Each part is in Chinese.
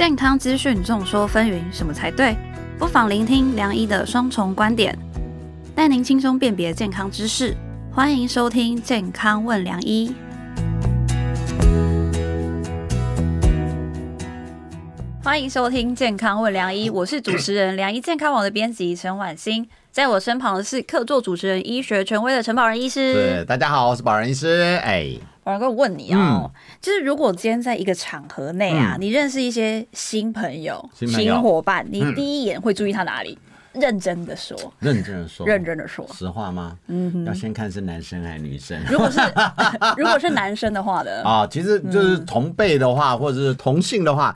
健康资讯众说纷纭，什么才对？不妨聆听梁医的双重观点，带您轻松辨别健康知识。欢迎收听《健康问梁医》。欢迎收听《健康问梁医》，我是主持人梁医健康网的编辑陈婉欣，在我身旁的是客座主持人、医学权威的陈宝仁医师。对，大家好，我是宝仁医师。哎，宝仁哥，我问你哦，就是如果今天在一个场合内啊，你认识一些新朋友、新朋友。新伙伴，你第一眼会注意他哪里？认真的说，认真的说，认真的说，实话吗？嗯，要先看是男生还是女生。如果是 如果是男生的话的，啊，其实就是同辈的话，或者是同性的话，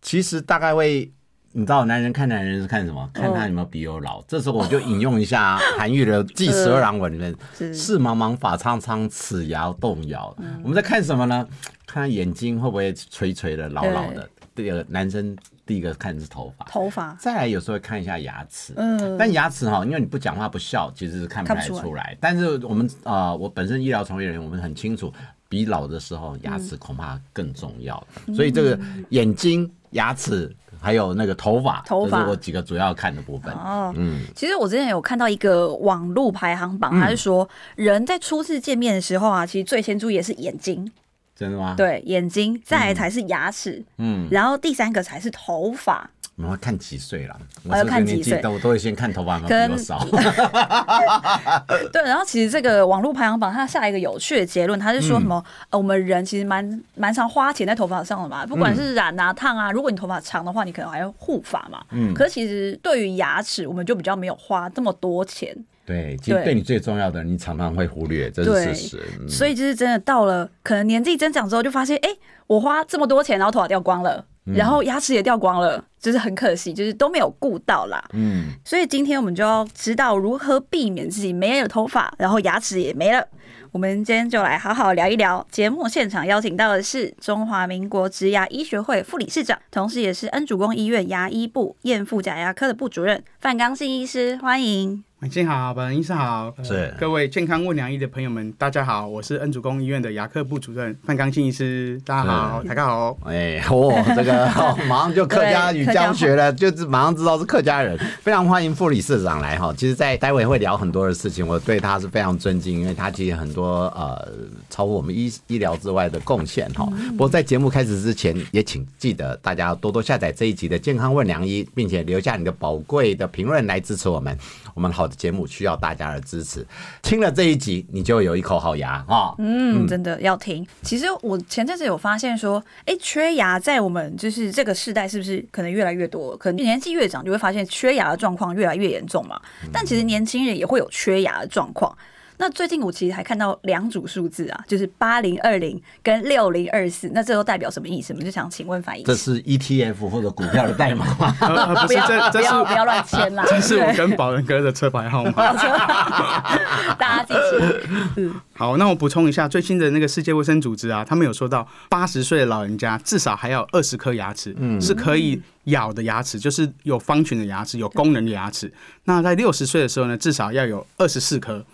其实大概会，你知道，男人看男人是看什么？看他有没有比我老。这时候我就引用一下 韩愈的《祭十二郎文》里面：“事茫茫，发苍苍，齿牙动摇。”我们在看什么呢？看他眼睛会不会垂垂的、老老的。第二个男生第一个看的是头发，头发，再来有时候会看一下牙齿，嗯，但牙齿哈，因为你不讲话不笑，其实是看不太出来。但是我们啊，我本身医疗从业人员，我们很清楚，比老的时候牙齿恐怕更重要。所以这个眼睛、牙齿还有那个头发，头发是我几个主要看的部分。哦，嗯，其实我之前有看到一个网络排行榜，他是说人在初次见面的时候啊，其实最先注意的是眼睛。真的吗？对，眼睛，再来才是牙齿，嗯，然后第三个才是头发。我们要看几岁了？我要看几岁，我都会先看头发有多少。对，然后其实这个网络排行榜，它下一个有趣的结论，它是说什么？呃，我们人其实蛮蛮常花钱在头发上的嘛，不管是染啊、烫啊。如果你头发长的话，你可能还要护发嘛。嗯。可是其实对于牙齿，我们就比较没有花这么多钱。对，其实对你最重要的，你常常会忽略，这是事实。所以就是真的到了可能年纪增长之后，就发现，哎，我花这么多钱，然后头发掉光了，然后牙齿也掉光了，就是很可惜，就是都没有顾到啦。嗯，所以今天我们就要知道如何避免自己没了头发，然后牙齿也没了。我们今天就来好好聊一聊。节目现场邀请到的是中华民国植牙医学会副理事长，同时也是恩主公医院牙医部验复假牙科的部主任范刚信医师，欢迎。晚上好，本人医生好，是。各位健康问良医的朋友们，大家好，我是恩主公医院的牙科部主任范刚庆医师，大家好，大家好，哎，哇，这个 马上就客家语教学了，就是马上知道是客家人，非常欢迎副理事长来哈。其实，在待会会聊很多的事情，我对他是非常尊敬，因为他其实很多呃超乎我们医医疗之外的贡献哈。不过在节目开始之前，也请记得大家多多下载这一集的健康问良医，并且留下你的宝贵的评论来支持我们，我们好的。节目需要大家的支持，听了这一集，你就有一口好牙啊！嗯，真的要听。其实我前阵子有发现说，哎，缺牙在我们就是这个世代是不是可能越来越多？可能年纪越长，就会发现缺牙的状况越来越严重嘛。但其实年轻人也会有缺牙的状况。那最近我其实还看到两组数字啊，就是八零二零跟六零二四，那这都代表什么意思？我们就想请问翻译。这是 ETF 或者股票的代码吗？不是，这这是不要乱签啦。这是我 跟宝仁哥的车牌号码。大家记住。嗯，好，那我补充一下，最新的那个世界卫生组织啊，他们有说到，八十岁的老人家至少还要二十颗牙齿，嗯，是可以咬的牙齿，就是有方群的牙齿，有功能的牙齿。那在六十岁的时候呢，至少要有二十四颗。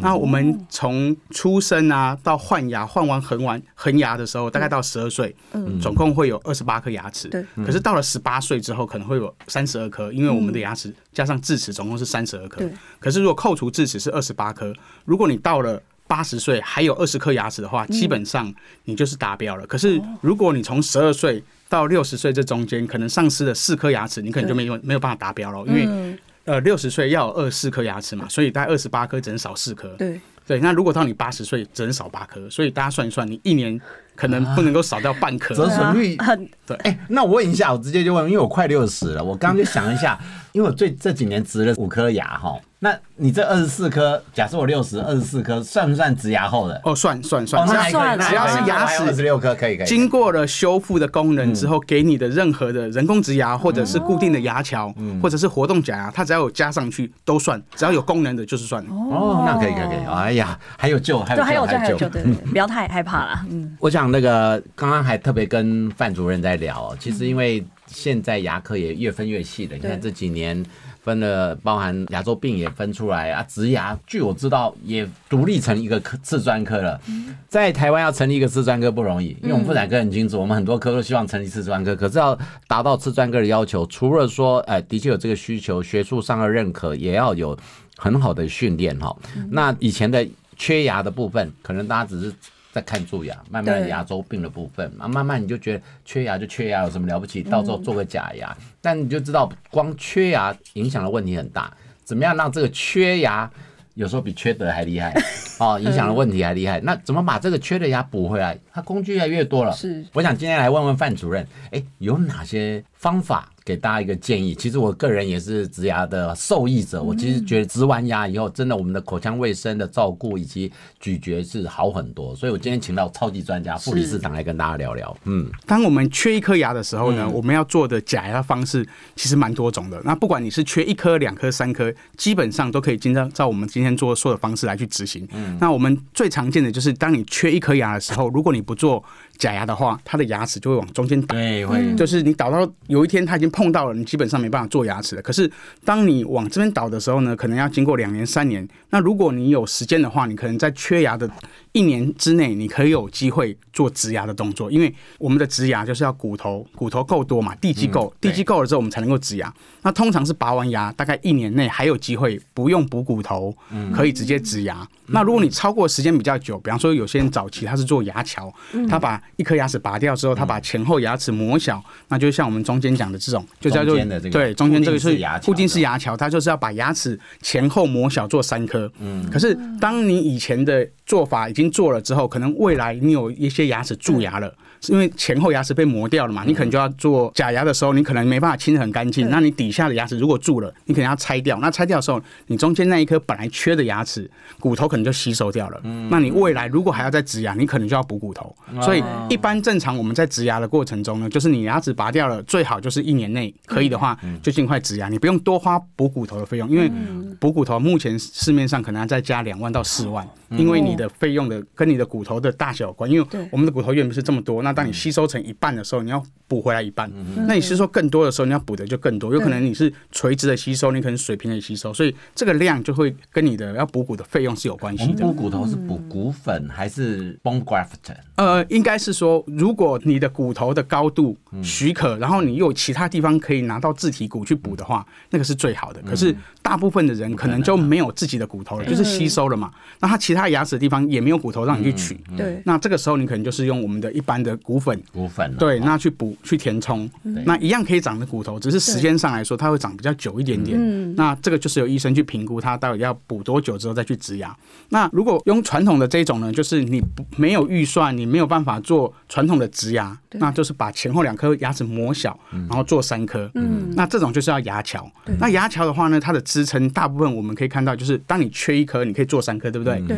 那我们从出生啊到换牙，换完恒完恒牙的时候，大概到十二岁，总共会有二十八颗牙齿。对。可是到了十八岁之后，可能会有三十二颗，因为我们的牙齿加上智齿，总共是三十二颗。可是如果扣除智齿是二十八颗，如果你到了八十岁还有二十颗牙齿的话，基本上你就是达标了。可是如果你从十二岁到六十岁这中间，可能丧失了四颗牙齿，你可能就没有没有办法达标了，因为。呃，六十岁要有二四颗牙齿嘛，所以大概二十八颗只能少四颗。对对，那如果到你八十岁，只能少八颗，所以大家算一算，你一年可能不能够少掉半颗。折损率很对。哎，那我问一下，我直接就问，因为我快六十了，我刚刚就想一下，因为我最这几年植了五颗牙哈。那你这二十四颗，假设我六十二十四颗，算不算植牙后的？哦，算算算，算只要是牙齿二十六颗可以可以。经过了修复的功能之后，给你的任何的人工植牙或者是固定的牙桥，或者是活动假牙，它只要有加上去都算，只要有功能的就是算。哦，那可以可以可以。哎呀，还有救，还有还有救，还有救，对对，不要太害怕了。嗯，我想那个刚刚还特别跟范主任在聊，其实因为现在牙科也越分越细了，你看这几年。分了包含牙周病也分出来啊，植牙据我知道也独立成一个科次专科了。在台湾要成立一个次专科不容易，因为我们妇产科很清楚，我们很多科都希望成立次专科，可是要达到次专科的要求，除了说哎的确有这个需求，学术上的认可，也要有很好的训练哈。那以前的缺牙的部分，可能大家只是。在看蛀牙，慢慢牙周病的部分啊，慢慢你就觉得缺牙就缺牙，有什么了不起？到时候做个假牙，但你就知道光缺牙影响的问题很大。怎么样让这个缺牙有时候比缺德还厉害 哦，影响的问题还厉害？那怎么把这个缺的牙补回来？它工具越来越多了。是，我想今天来问问范主任，哎，有哪些方法？给大家一个建议，其实我个人也是植牙的受益者。我其实觉得植完牙以后，真的我们的口腔卫生的照顾以及咀嚼是好很多。所以我今天请到超级专家傅理事长来跟大家聊聊。嗯，当我们缺一颗牙的时候呢，我们要做的假牙方式其实蛮多种的。那不管你是缺一颗、两颗、三颗，基本上都可以经照照我们今天做说的方式来去执行。嗯，那我们最常见的就是，当你缺一颗牙的时候，如果你不做假牙的话，它的牙齿就会往中间倒，对，会就是你倒到有一天它已经碰到了，你基本上没办法做牙齿了。可是当你往这边倒的时候呢，可能要经过两年、三年。那如果你有时间的话，你可能在缺牙的一年之内，你可以有机会做植牙的动作，因为我们的植牙就是要骨头骨头够多嘛，地基够，地基够了之后，我们才能够植牙。那通常是拔完牙，大概一年内还有机会不用补骨头，可以直接植牙。那如果你超过时间比较久，比方说有些人早期他是做牙桥，他把一颗牙齿拔掉之后，他把前后牙齿磨小，那就像我们中间讲的这种，就叫做对中间这个是固定式牙桥，它就是要把牙齿前后磨小做三颗。嗯，可是当你以前的做法已经做了之后，可能未来你有一些牙齿蛀牙了。是因为前后牙齿被磨掉了嘛？你可能就要做假牙的时候，你可能没办法清的很干净。那你底下的牙齿如果蛀了，你可能要拆掉。那拆掉的时候，你中间那一颗本来缺的牙齿骨头可能就吸收掉了。那你未来如果还要再植牙，你可能就要补骨头。所以一般正常我们在植牙的过程中呢，就是你牙齿拔掉了，最好就是一年内可以的话就尽快植牙，你不用多花补骨头的费用，因为补骨头目前市面上可能要再加两万到四万，因为你的费用的跟你的骨头的大小有关。因为我们的骨头原本是这么多，那当你吸收成一半的时候，你要补回来一半。那你吸收更多的时候，你要补的就更多。有可能你是垂直的吸收，你可能水平的吸收，所以这个量就会跟你的要补骨的费用是有关系的。补骨头是补骨粉还是 bone graft？呃，应该是说，如果你的骨头的高度许可，然后你又有其他地方可以拿到自体骨去补的话，那个是最好的。可是大部分的人可能就没有自己的骨头了，就是吸收了嘛。那他其他牙齿的地方也没有骨头让你去取。对。那这个时候你可能就是用我们的一般的骨粉。骨粉。对，那去补去填充，那一样可以长的骨头，只是时间上来说，它会长比较久一点点。嗯。那这个就是由医生去评估，它到底要补多久之后再去植牙。那如果用传统的这种呢，就是你不没有预算，你没有办法做传统的植牙，那就是把前后两颗牙齿磨小，然后做三颗。嗯。那这种就是要牙桥。那牙桥的话呢，它的支撑大部分我们可以看到，就是当你缺一颗，你可以做三颗，对不对？对。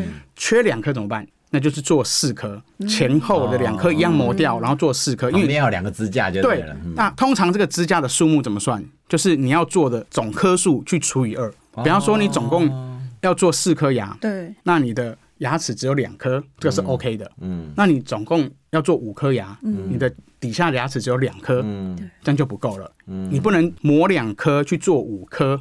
缺两颗怎么办？那就是做四颗，前后的两颗一样磨掉，然后做四颗，因为要两个支架就对了。那通常这个支架的数目怎么算？就是你要做的总颗数去除以二。比方说你总共要做四颗牙，对，那你的牙齿只有两颗，这个是 OK 的。嗯，那你总共要做五颗牙，你的底下的牙齿只有两颗，嗯，这样就不够了。嗯，你不能磨两颗去做五颗，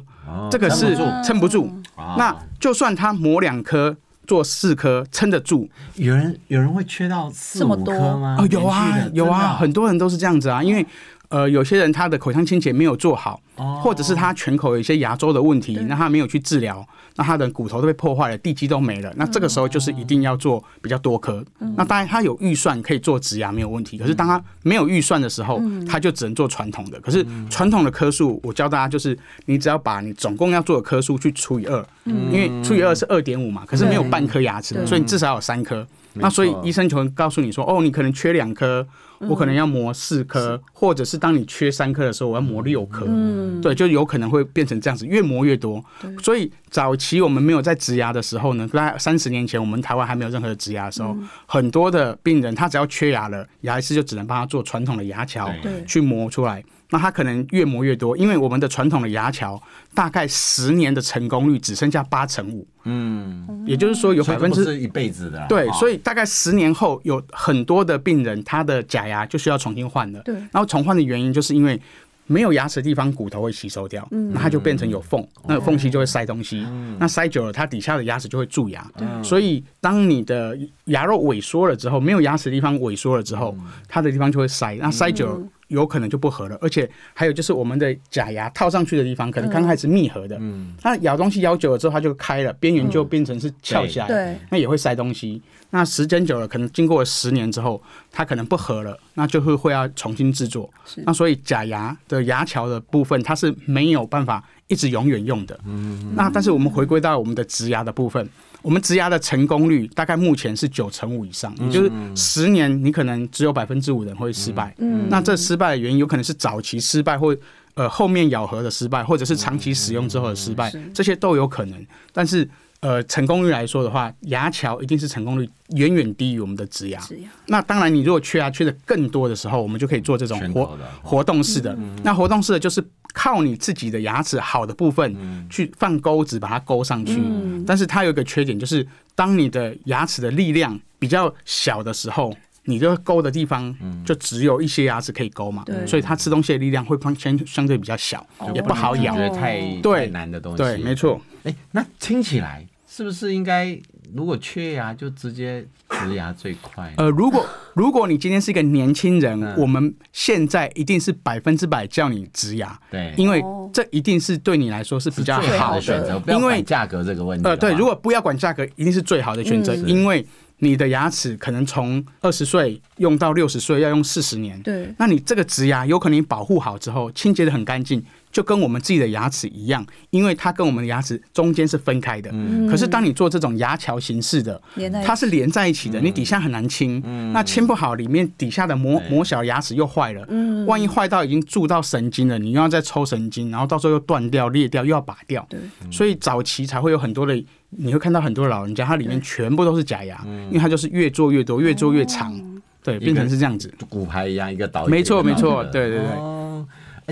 这个是撑不住。那就算他磨两颗。做四颗撑得住，有人有人会缺到四五颗吗？哦，有啊，有啊，很多人都是这样子啊，因为。呃，有些人他的口腔清洁没有做好，或者是他全口有一些牙周的问题，那他没有去治疗，那他的骨头都被破坏了，地基都没了。那这个时候就是一定要做比较多颗。那当然他有预算可以做植牙没有问题，可是当他没有预算的时候，他就只能做传统的。可是传统的颗数，我教大家就是，你只要把你总共要做的颗数去除以二，因为除以二是二点五嘛，可是没有半颗牙齿，所以你至少有三颗。那所以医生就会告诉你说，哦，你可能缺两颗。我可能要磨四颗，或者是当你缺三颗的时候，我要磨六颗。嗯，对，就有可能会变成这样子，越磨越多。所以早期我们没有在植牙的时候呢，在三十年前，我们台湾还没有任何的植牙的时候，很多的病人他只要缺牙了，牙医师就只能帮他做传统的牙桥，去磨出来。那它可能越磨越多，因为我们的传统的牙桥大概十年的成功率只剩下八成五。嗯，也就是说有百分之一辈子的。对，所以大概十年后有很多的病人，他的假牙就需要重新换了。对，然后重换的原因就是因为没有牙齿的地方骨头会吸收掉，那它就变成有缝，那缝隙就会塞东西，那塞久了它底下的牙齿就会蛀牙。所以当你的牙肉萎缩了之后，没有牙齿的地方萎缩了之后，它的地方就会塞，那塞久了。有可能就不合了，而且还有就是我们的假牙套上去的地方，可能刚开始密合的，嗯，那咬东西咬久了之后，它就开了，边缘就变成是翘起来，对，那也会塞东西。那时间久了，可能经过了十年之后，它可能不合了，那就会会要重新制作。那所以假牙的牙桥的部分，它是没有办法一直永远用的。嗯，那但是我们回归到我们的植牙的部分。我们植牙的成功率大概目前是九成五以上，也就是十年你可能只有百分之五人会失败。嗯。那这失败的原因有可能是早期失败，或呃后面咬合的失败，或者是长期使用之后的失败，这些都有可能。但是呃成功率来说的话，牙桥一定是成功率远远低于我们的植牙。那当然，你如果缺牙缺的更多的时候，我们就可以做这种活活动式的。那活动式的就是。靠你自己的牙齿好的部分去放钩子把它勾上去，但是它有一个缺点，就是当你的牙齿的力量比较小的时候，你这个勾的地方就只有一些牙齿可以勾嘛，所以它吃东西的力量会相相对比较小，也不好咬，太对。难的东西，对，没错。哎，那听起来是不是应该？如果缺牙，就直接植牙最快。呃，如果如果你今天是一个年轻人，我们现在一定是百分之百叫你植牙，对，因为这一定是对你来说是比较好的选择。因为价格这个问题，呃，对，如果不要管价格，一定是最好的选择，因为你的牙齿可能从二十岁用到六十岁要用四十年，对，那你这个植牙有可能保护好之后，清洁的很干净。就跟我们自己的牙齿一样，因为它跟我们的牙齿中间是分开的。嗯。可是当你做这种牙桥形式的，它是连在一起的，你底下很难清。嗯。那清不好，里面底下的磨磨小牙齿又坏了。嗯。万一坏到已经蛀到神经了，你又要再抽神经，然后到时候又断掉、裂掉，又要拔掉。对。所以早期才会有很多的，你会看到很多老人家，他里面全部都是假牙，因为他就是越做越多，越做越长。对，变成是这样子，骨牌一样一个导。没错，没错，对对对。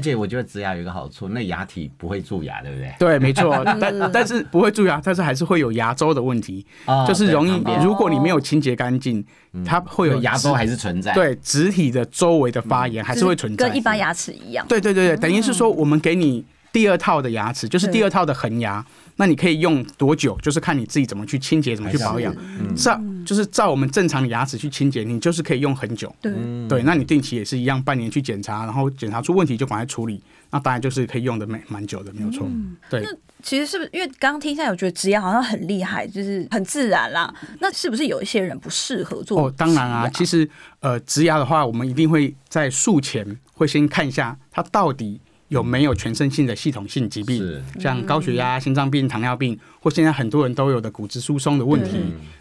而且我觉得植牙有一个好处，那牙体不会蛀牙，对不对？对，没错。但但是不会蛀牙，但是还是会有牙周的问题，就是容易。如果你没有清洁干净，它会有牙周还是存在。对，植体的周围的发炎还是会存在，跟一般牙齿一样。对对对对，等于是说我们给你第二套的牙齿，就是第二套的恒牙。那你可以用多久？就是看你自己怎么去清洁，怎么去保养。照就是照我们正常的牙齿去清洁，你就是可以用很久。对对，那你定期也是一样，半年去检查，然后检查出问题就赶快处理。那当然就是可以用的蛮蛮久的，没有错。对。那其实是不是因为刚刚听下来，我觉得植牙好像很厉害，就是很自然啦。那是不是有一些人不适合做？哦，当然啊。其实呃，植牙的话，我们一定会在术前会先看一下它到底。有没有全身性的系统性疾病，像高血压、心脏病、糖尿病，或现在很多人都有的骨质疏松的问题？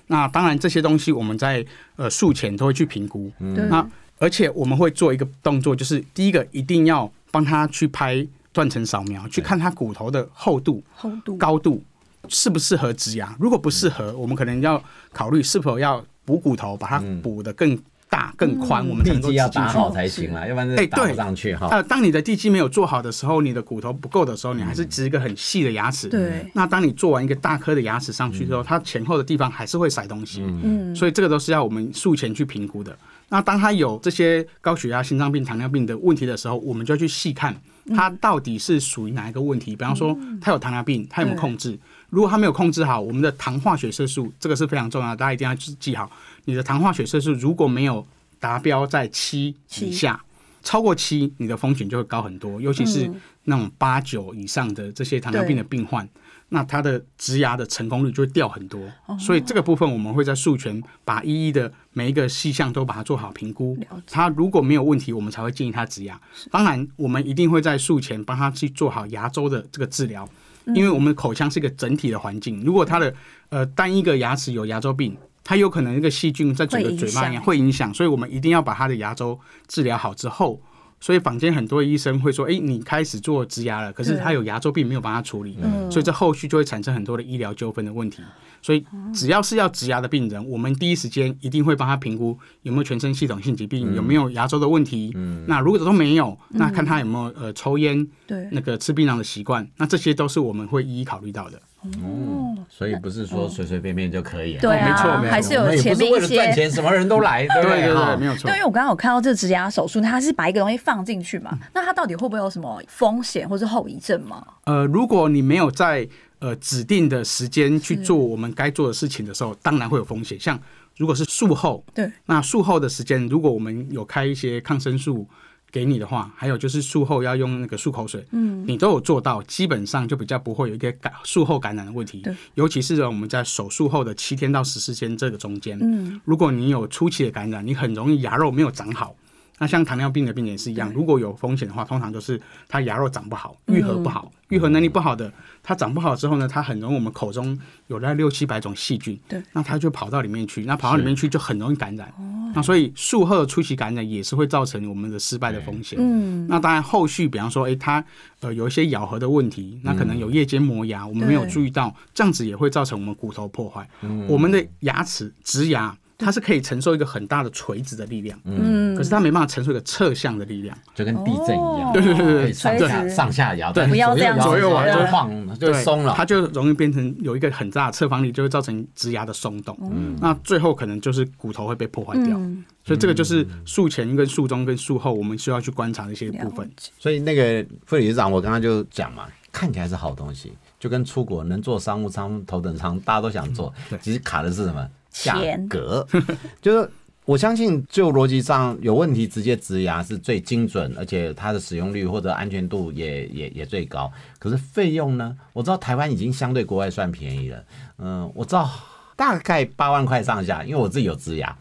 那当然这些东西我们在呃术前都会去评估。那而且我们会做一个动作，就是第一个一定要帮他去拍断层扫描，去看他骨头的厚度、厚度、高度适不适合植牙。如果不适合，我们可能要考虑是否要补骨头，把它补得更。大更宽，我们地基要打好才行啦，要不然哎打不上去哈。呃，当你的地基没有做好的时候，你的骨头不够的时候，你还是植一个很细的牙齿。对。那当你做完一个大颗的牙齿上去之后，它前后的地方还是会塞东西。嗯。所以这个都是要我们术前去评估的。那当他有这些高血压、心脏病、糖尿病的问题的时候，我们就要去细看他到底是属于哪一个问题。比方说，他有糖尿病，他有没有控制？如果他没有控制好，我们的糖化血色素这个是非常重要，大家一定要记好。你的糖化血色素如果没有达标在七以下，超过七，你的风险就会高很多。尤其是那种八九以上的这些糖尿病的病患，那他的植牙的成功率就会掉很多。所以这个部分我们会在术前把一一的每一个细项都把它做好评估。他如果没有问题，我们才会建议他植牙。当然，我们一定会在术前帮他去做好牙周的这个治疗，因为我们口腔是一个整体的环境。如果它的呃单一个牙齿有牙周病，它有可能一个细菌在整个嘴巴里面会影响，所以我们一定要把它的牙周治疗好之后。所以坊间很多医生会说：“哎，你开始做植牙了，可是他有牙周病没有帮他处理，所以这后续就会产生很多的医疗纠纷的问题。所以只要是要植牙的病人，我们第一时间一定会帮他评估有没有全身系统性疾病，有没有牙周的问题。那如果都没有，那看他有没有呃抽烟、对那个吃槟榔的习惯，那这些都是我们会一一考虑到的。”哦，所以不是说随随便便就可以。对没错啊，没错还是有我们也不是前面一些为了赚。钱，什么人都来，对对对对，没有错对，因。为我刚刚有看到这个植牙手术，它是把一个东西放进去嘛，那它到底会不会有什么风险或是后遗症吗？呃，如果你没有在呃指定的时间去做我们该做的事情的时候，当然会有风险。像如果是术后，对，那术后的时间，如果我们有开一些抗生素给你的话，还有就是术后要用那个漱口水，嗯，你都有做到，基本上就比较不会有一个感术后感染的问题。对，尤其是我们在手术后的七天到十四天这个中间，嗯，如果你有初期的感染，你很容易牙肉没有长好。那像糖尿病的病人也是一样，如果有风险的话，通常就是他牙肉长不好，愈合不好，愈合能力不好的，它长不好之后呢，它很容易我们口中有那六七百种细菌，对，那它就跑到里面去，那跑到里面去就很容易感染。那所以术后的初期感染也是会造成我们的失败的风险。嗯，那当然后续，比方说，诶，它呃有一些咬合的问题，那可能有夜间磨牙，我们没有注意到，这样子也会造成我们骨头破坏。我们的牙齿植牙。它是可以承受一个很大的垂直的力量，嗯可是它没办法承受一个侧向的力量。就跟地震一样，对对对对上下上下摇，对但是不要这样左右摇子就对晃就松了它。就容易变成有一个很大的侧方力，就会造成植牙的松动。嗯那最后可能就是骨头会被破坏掉。所以这个就是术前跟术中跟术后我们需要去观察的一些部分所以那个副理事长，我刚刚就讲嘛，看起来是好东西，就跟出国能坐商务舱、头等舱，大家都想坐，其实卡的是什么？价格，就是。我相信，就逻辑上有问题，直接植牙是最精准，而且它的使用率或者安全度也也也最高。可是费用呢？我知道台湾已经相对国外算便宜了，嗯，我知道大概八万块上下，因为我自己有植牙。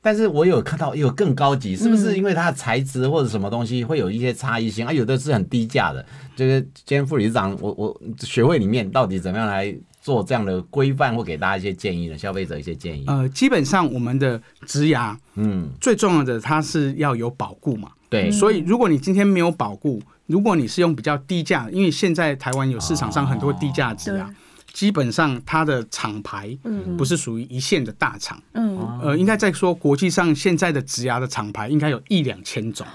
但是我有看到有更高级，是不是因为它的材质或者什么东西会有一些差异性啊？有的是很低价的。就是今天副理事长，我我学会里面到底怎么样来做这样的规范，或给大家一些建议呢？消费者一些建议。呃，基本上我们的植牙嗯，最重要的它是要有保固嘛。对，所以如果你今天没有保固，如果你是用比较低价，因为现在台湾有市场上很多低价植牙。基本上它的厂牌不是属于一线的大厂，嗯，呃，应该在说国际上现在的植牙的厂牌应该有一两千种，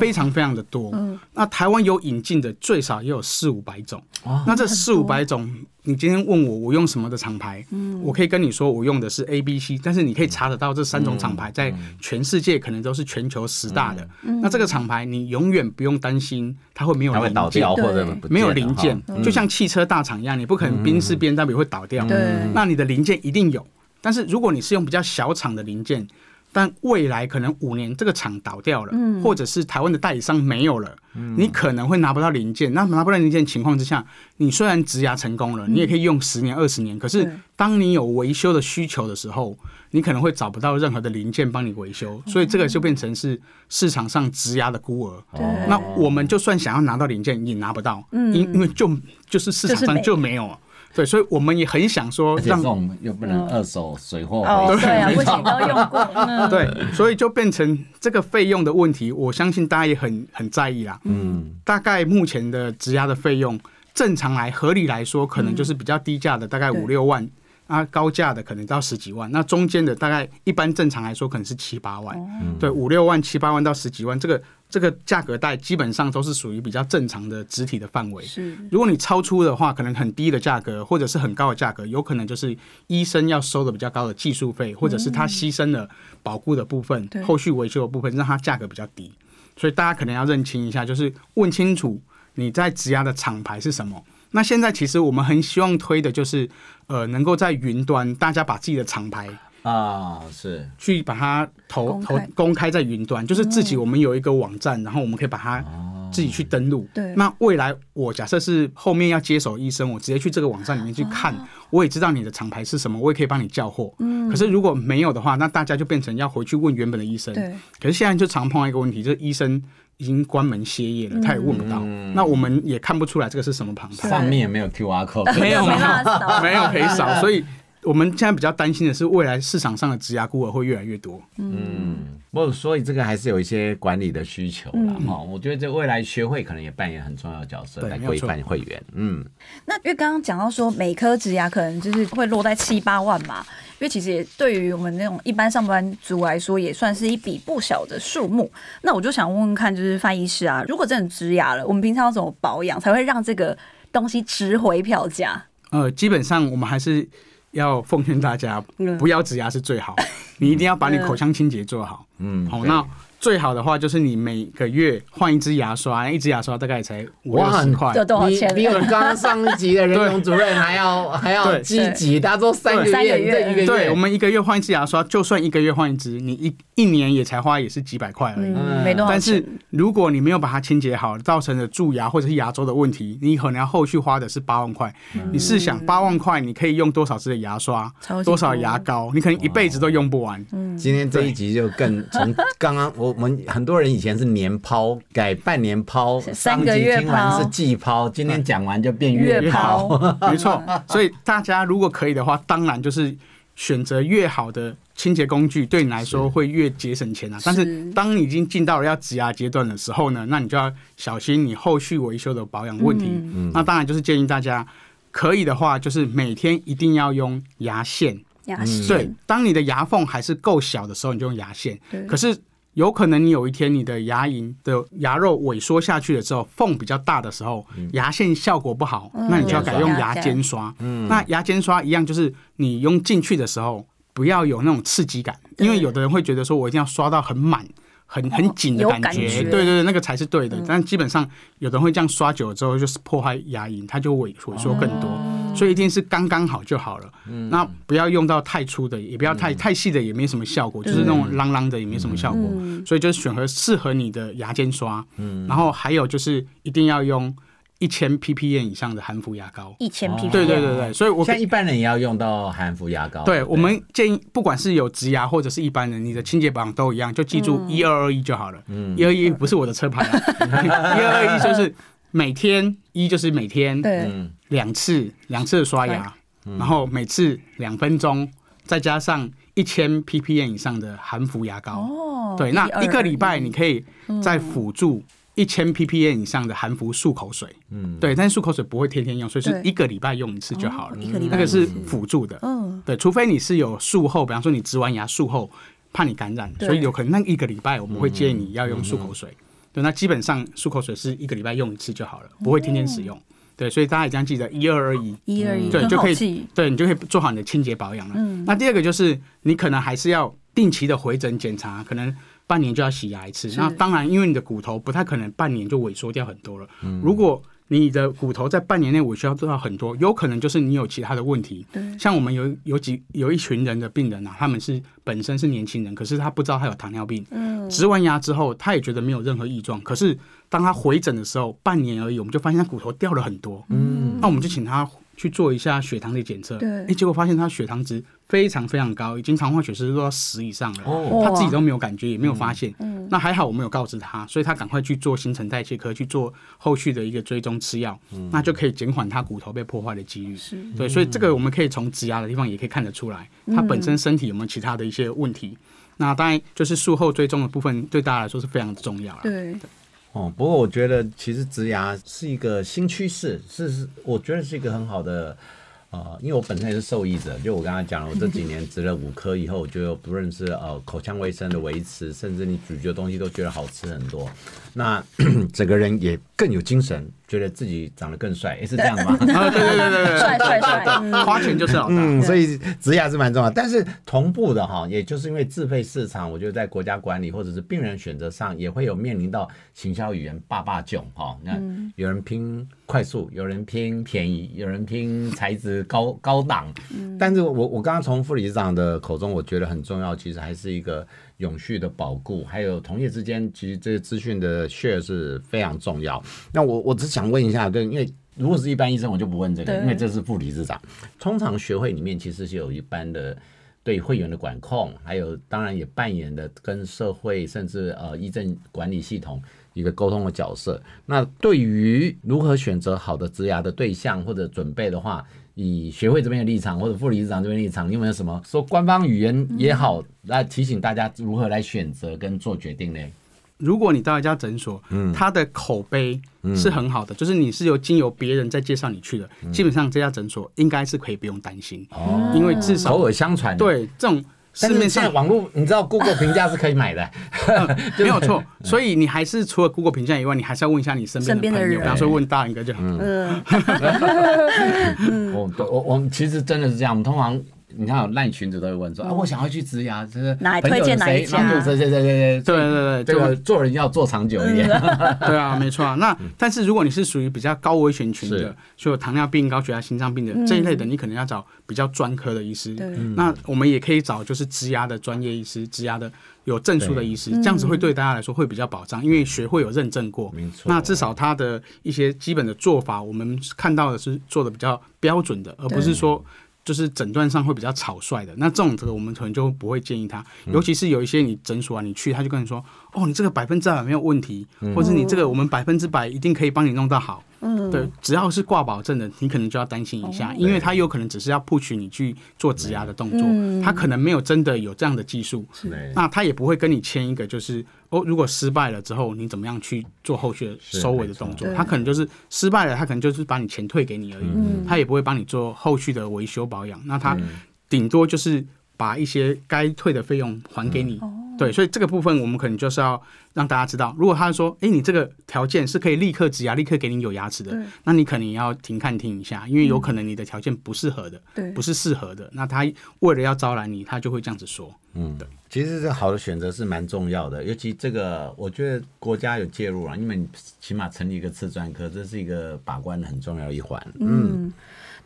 非常非常的多。嗯。那台湾有引进的最少也有四五百种，那这四五百种，你今天问我我用什么的厂牌，我可以跟你说我用的是 A、B、C，但是你可以查得到这三种厂牌在全世界可能都是全球十大的。那这个厂牌你永远不用担心它会没有它会倒掉或者没有零件，就像汽车大厂一样，你不可能宾士 B N W 会倒掉，对。那你的零件一定有。但是如果你是用比较小厂的零件，但未来可能五年这个厂倒掉了，或者是台湾的代理商没有了，你可能会拿不到零件。那拿不到零件情况之下，你虽然植牙成功了，你也可以用十年、二十年，可是对。当你有维修的需求的时候，你可能会找不到任何的零件帮你维修，所以这个就变成是市场上植牙的孤儿。那我们就算想要拿到零件，也拿不到，因因为就就是市场上就没有。对，所以我们也很想说让而且这种又不能二手水货哦，回收对啊，不行，都用过，嗯，对，所以就变成这个费用的问题，我相信大家也很很在意啦。嗯，大概目前的质押的费用，正常来合理来说，可能就是比较低价的，大概五六万。啊，高价的可能到十几万，那中间的大概一般正常来说可能是七八万，对，五六万、七八万到十几万，这个这个价格带基本上都是属于比较正常的肢体的范围。是，如果你超出的话，可能很低的价格，或者是很高的价格，有可能就是医生要收的比较高的技术费，或者是他牺牲了保护的部分对、后续维修的部分，让它价格比较低。所以大家可能要认清一下，就是问清楚你在质押的厂牌是什么。那现在其实我们很希望推的就是，呃，能够在云端，大家把自己的厂牌啊，是去把它投投公开在云端，就是自己我们有一个网站，然后我们可以把它自己去登录。对那未来我假设是后面要接手医生，我直接去这个网站里面去看，我也知道你的厂牌是什么，我也可以帮你叫货。嗯。可是如果没有的话，那大家就变成要回去问原本的医生。对。可是现在就常碰到一个问题，就是医生已经关门歇业了，他也问不到，那我们也看不出来这个是什么旁牌。上面也没有 QR code，没有没有 没有可以扫，所以我们现在比较担心的是，未来市场上的质押孤儿会越来越多。嗯，不，所以这个还是有一些管理的需求啦。哈、我觉得这未来学会可能也扮演很重要的角色来规范会员。嗯，那因为刚刚讲到说每颗植牙可能就是会落在七八万嘛，因为其实也对于我们那种一般上班族来说，也算是一笔不小的数目。那我就想问问看，就是范医师啊，如果真的植牙了，我们平常要怎么保养才会让这个东西值回票价？呃，基本上我们还是要奉劝大家，不要植牙是最好，你一定要把你口腔清洁做好。嗯，好，那。最好的话就是你每个月换一支牙刷，一支牙刷大概才五六十块。比比我们刚刚上一集的人 容主任还要还要积极。大家说三个月，这一个月，对我们一个月换一支牙刷，就算一个月换一支，你一一年也才花也是几百块而已。没多少但是如果你没有把它清洁好，造成了蛀牙或者是牙周的问题，你可能要后续花的是八万块。你试想，八万块你可以用多少支的牙刷，多少牙膏，你可能一辈子都用不完。今天这一集就更从刚刚我。我们很多人以前是年抛，改半年抛，三个月抛是季抛，今天讲完就变月抛，没错。所以大家如果可以的话，当然就是选择越好的清洁工具，对你来说会越节省钱啊。但是当你已经进到了要植牙阶段的时候呢，那你就要小心你后续维修的保养问题。那当然就是建议大家可以的话，就是每天一定要用牙线。牙线对，当你的牙缝还是够小的时候，你就用牙线。可是有可能你有一天你的牙龈的牙肉萎缩下去了之后，缝比较大的时候，牙线效果不好，那你就要改用牙尖刷。那牙尖刷一样，就是你用进去的时候不要有那种刺激感，因为有的人会觉得说我一定要刷到很满。很很紧的感觉，对对对，那个才是对的。但基本上，有的人会这样刷久了之后，就是破坏牙龈，它就萎萎缩更多。所以一定是刚刚好就好了。那不要用到太粗的，也不要太太细的，也没什么效果。就是那种啷啷的，也没什么效果。所以就是选合适合你的牙尖刷。然后还有就是一定要用。一千 ppm 以上的含氟牙膏，一千 ppm，对对对对，所以我像一般人也要用到含氟牙膏。对，我们建议不管是有植牙或者是一般人，你的清洁保养都一样，就记住一二二一就好了。嗯，一二一不是我的车牌，一二二一就是每天一就是每天对。两次两次刷牙，然后每次两分钟，再加上一千 ppm 以上的含氟牙膏。哦，对，那一个礼拜你可以再辅助。一千 ppm 以上的含氟漱口水，嗯，对，但是漱口水不会天天用，所以是一个礼拜用一次就好了。一个礼拜那个是辅助的，嗯，对，除非你是有术后，比方说你植完牙术后怕你感染，所以有可能那一个礼拜我们会建议你要用漱口水。对，那基本上漱口水是一个礼拜用一次就好了，不会天天使用。对，所以大家一定要记得一二二一，一二一，对，就可以，对你就可以做好你的清洁保养了。嗯，那第二个就是你可能还是要定期的回诊检查，可能。半年就要洗牙一次，那当然，因为你的骨头不太可能半年就萎缩掉很多了。如果你的骨头在半年内萎缩掉很多，有可能就是你有其他的问题。像我们有有几有一群人的病人啊，他们是本身是年轻人，可是他不知道他有糖尿病。嗯，植完牙之后，他也觉得没有任何异状，可是当他回诊的时候，半年而已，我们就发现他骨头掉了很多。嗯，那我们就请他去做一下血糖的检测。对，哎，结果发现他血糖值。非常非常高，已经糖化血色都到十以上了，他自己都没有感觉，也没有发现。那还好我们有告知他，所以他赶快去做新陈代谢科去做后续的一个追踪吃药，那就可以减缓他骨头被破坏的几率。对，所以这个我们可以从植牙的地方也可以看得出来，他本身身体有没有其他的一些问题。那当然就是术后追踪的部分，对大家来说是非常重要了。对，哦，不过我觉得其实植牙是一个新趋势，是是，我觉得是一个很好的。啊，因为我本身也是受益者，就我刚才讲了，我这几年植了五颗以后，我就不论是呃口腔卫生的维持，甚至你咀嚼东西都觉得好吃很多，那 整个人也更有精神。觉得自己长得更帅，也是这样吗？对对对对 对，帅帅帅，花钱就是老大。嗯，所以植牙是蛮重要，但是同步的哈，也就是因为自费市场，我觉得在国家管理或者是病人选择上，也会有面临到行销语言霸霸囧哈。那有人拼快速，有人拼便宜，有人拼材质高高档。但是我我刚刚从副理事长的口中，我觉得很重要，其实还是一个。永续的保固，还有同业之间，其实这些资讯的 share 是非常重要。那我我只想问一下，对，因为如果是一般医生，我就不问这个，因为这是副理事长。通常学会里面其实是有一般的对会员的管控，还有当然也扮演的跟社会甚至呃医政管理系统一个沟通的角色。那对于如何选择好的植牙的对象或者准备的话，以学会这边的立场，或者副理事长这边立场，你有没有什么说官方语言也好，来提醒大家如何来选择跟做决定呢？如果你到一家诊所，嗯，它的口碑是很好的，就是你是由经由别人在介绍你去的，基本上这家诊所应该是可以不用担心哦，因为至少口耳相传，对这种市面上网络，你知道 Google 评价是可以买的，没有错。所以你还是除了 Google 评价以外，你还是要问一下你身边的朋友，比方说问大人哥就好。嗯，我我我们其实真的是这样，我们通常。你看，烂群主都会问说、啊，我想要去植牙，就是哪推荐哪一家？对对对对对对对对，这个做人要做长久一点。对啊，没错啊。那但是如果你是属于比较高危险群的，就有糖尿病、高血压、心脏病的这一类的，你可能要找比较专科的医师。对、那我们也可以找就是植牙的专业医师，植牙的。有证书的医师，这样子会对大家来说会比较保障，因为学会有认证过，没错。那至少他的一些基本的做法，我们看到的是做的比较标准的，而不是说就是诊断上会比较草率的，那这种这个我们可能就不会建议他，尤其是有一些你诊所啊，你去他就跟你说，哦，你这个百分之百没有问题，或者你这个我们百分之百一定可以帮你弄到好。嗯，对，只要是挂保证的，你可能就要担心一下，因为他有可能只是要 push 你去做植牙的动作，他可能没有真的有这样的技术，那他也不会跟你签一个就是哦，如果失败了之后你怎么样去做后续的收尾的动作，他可能就是失败了，他可能就是把你钱退给你而已，他也不会帮你做后续的维修保养，那他顶多就是把一些该退的费用还给你。对，所以这个部分我们可能就是要让大家知道，如果他说，哎，你这个条件是可以立刻植牙、立刻给你有牙齿的，那你可能要停看听一下，因为有可能你的条件不适合的，不是适合的。那他为了要招揽你，他就会这样子说。嗯，对，其实这好的选择是蛮重要的，尤其这个，我觉得国家有介入了，因为你起码成立一个次专科，这是一个把关的很重要一环。嗯。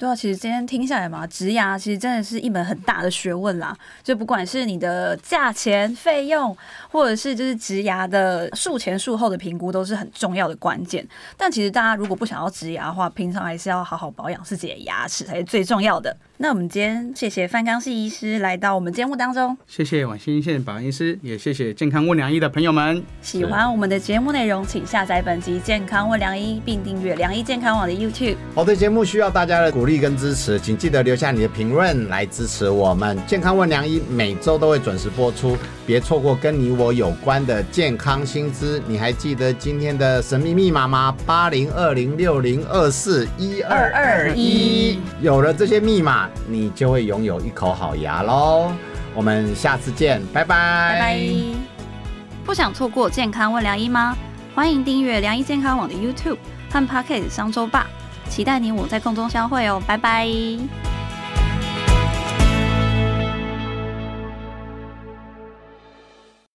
对啊，其实今天听下来嘛，植牙其实真的是一门很大的学问啦。就不管是你的价钱、费用，或者是就是植牙的术前术后的评估，都是很重要的关键。但其实大家如果不想要植牙的话，平常还是要好好保养自己的牙齿才是最重要的。那我们今天谢谢范康系医师来到我们节目当中，谢谢晚新县保安医师，也谢谢健康问良医的朋友们。喜欢我们的节目内容，请下载本集健康问良医，并订阅良医健康网的 YouTube。我的节目需要大家的鼓励跟支持，请记得留下你的评论来支持我们。健康问良医每周都会准时播出，别错过跟你我有关的健康新知。你还记得今天的神秘密码吗？八零二零六零二四一二二一。有了这些密码。你就会拥有一口好牙喽！我们下次见，拜拜！拜拜！不想错过健康问良医吗？欢迎订阅良医健康网的 YouTube 和 Pocket 商周吧，期待你我在空中相会哦！拜拜！